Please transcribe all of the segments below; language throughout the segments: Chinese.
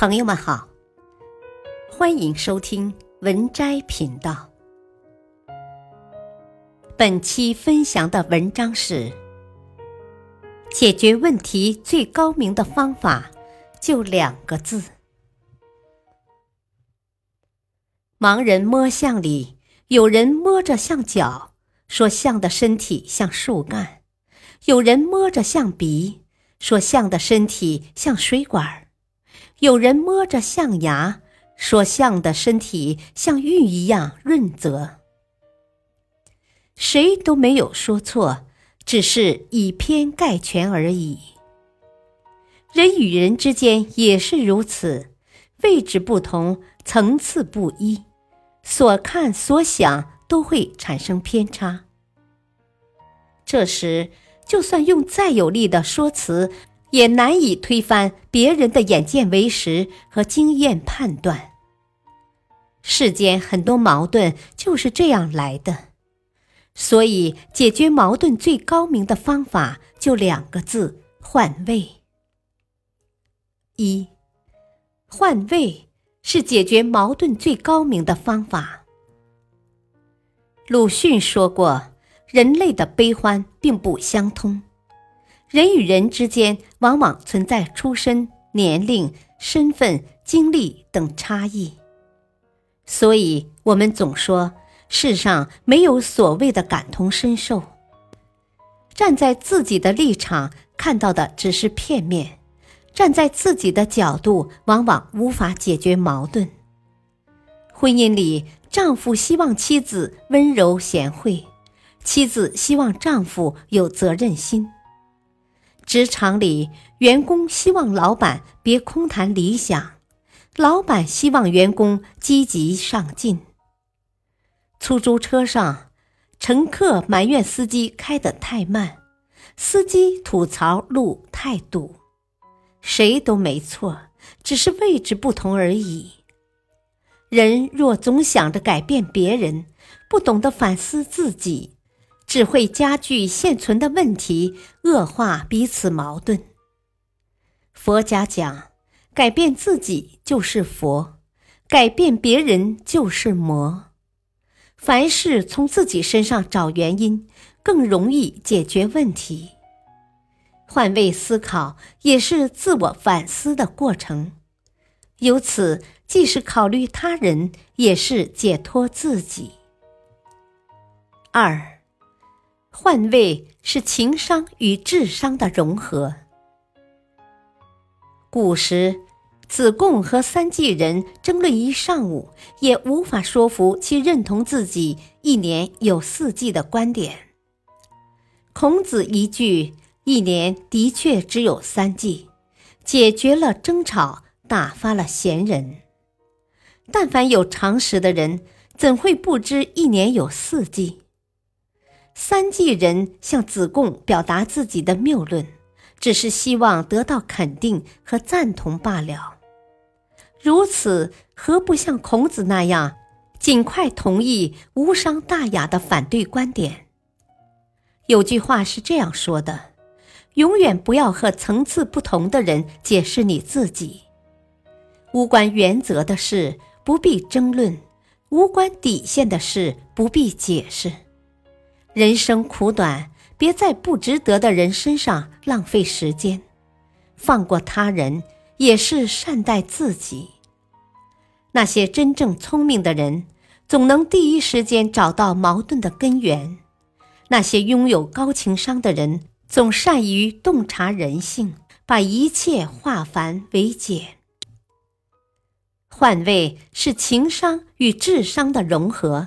朋友们好，欢迎收听文摘频道。本期分享的文章是：解决问题最高明的方法，就两个字。盲人摸象里，有人摸着像脚，说象的身体像树干；有人摸着像鼻，说象的身体像水管儿。有人摸着象牙，说象的身体像玉一样润泽。谁都没有说错，只是以偏概全而已。人与人之间也是如此，位置不同，层次不一，所看所想都会产生偏差。这时，就算用再有力的说辞。也难以推翻别人的眼见为实和经验判断。世间很多矛盾就是这样来的，所以解决矛盾最高明的方法就两个字：换位。一，换位是解决矛盾最高明的方法。鲁迅说过：“人类的悲欢并不相通。”人与人之间往往存在出身、年龄、身份、经历等差异，所以我们总说世上没有所谓的感同身受。站在自己的立场看到的只是片面，站在自己的角度往往无法解决矛盾。婚姻里，丈夫希望妻子温柔贤惠，妻子希望丈夫有责任心。职场里，员工希望老板别空谈理想，老板希望员工积极上进。出租车上，乘客埋怨司机开得太慢，司机吐槽路太堵。谁都没错，只是位置不同而已。人若总想着改变别人，不懂得反思自己。只会加剧现存的问题，恶化彼此矛盾。佛家讲，改变自己就是佛，改变别人就是魔。凡事从自己身上找原因，更容易解决问题。换位思考也是自我反思的过程，由此既是考虑他人，也是解脱自己。二。换位是情商与智商的融合。古时，子贡和三季人争论一上午，也无法说服其认同自己一年有四季的观点。孔子一句“一年的确只有三季”，解决了争吵，打发了闲人。但凡有常识的人，怎会不知一年有四季？三季人向子贡表达自己的谬论，只是希望得到肯定和赞同罢了。如此，何不像孔子那样，尽快同意无伤大雅的反对观点？有句话是这样说的：“永远不要和层次不同的人解释你自己。无关原则的事不必争论，无关底线的事不必解释。”人生苦短，别在不值得的人身上浪费时间。放过他人，也是善待自己。那些真正聪明的人，总能第一时间找到矛盾的根源；那些拥有高情商的人，总善于洞察人性，把一切化繁为简。换位是情商与智商的融合，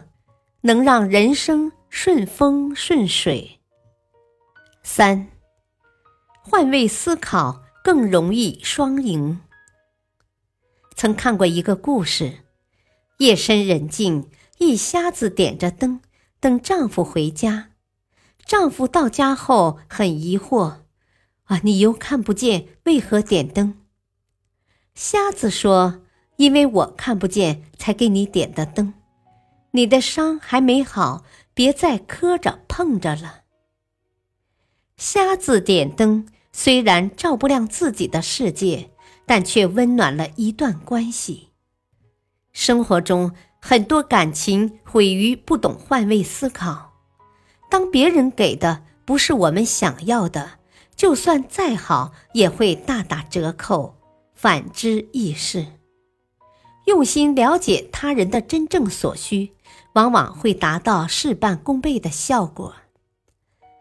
能让人生。顺风顺水。三，换位思考更容易双赢。曾看过一个故事：夜深人静，一瞎子点着灯等丈夫回家。丈夫到家后很疑惑：“啊，你又看不见，为何点灯？”瞎子说：“因为我看不见，才给你点的灯。你的伤还没好。”别再磕着碰着了。瞎子点灯，虽然照不亮自己的世界，但却温暖了一段关系。生活中很多感情毁于不懂换位思考。当别人给的不是我们想要的，就算再好也会大打折扣。反之亦是。用心了解他人的真正所需，往往会达到事半功倍的效果。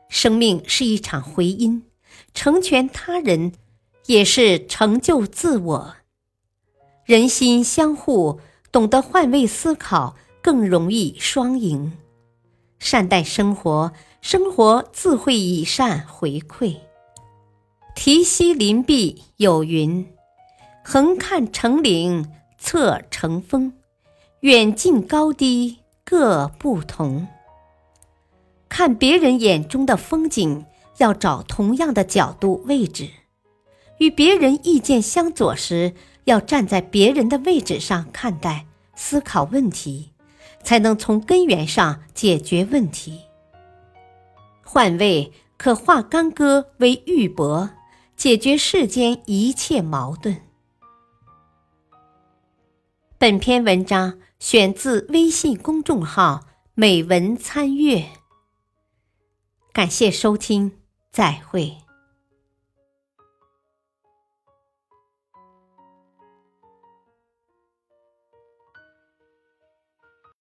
生命是一场回音，成全他人，也是成就自我。人心相互，懂得换位思考，更容易双赢。善待生活，生活自会以善回馈。题西林壁有云：“横看成岭。”侧成峰，远近高低各不同。看别人眼中的风景，要找同样的角度位置；与别人意见相左时，要站在别人的位置上看待、思考问题，才能从根源上解决问题。换位可化干戈为玉帛，解决世间一切矛盾。本篇文章选自微信公众号“美文参阅”，感谢收听，再会。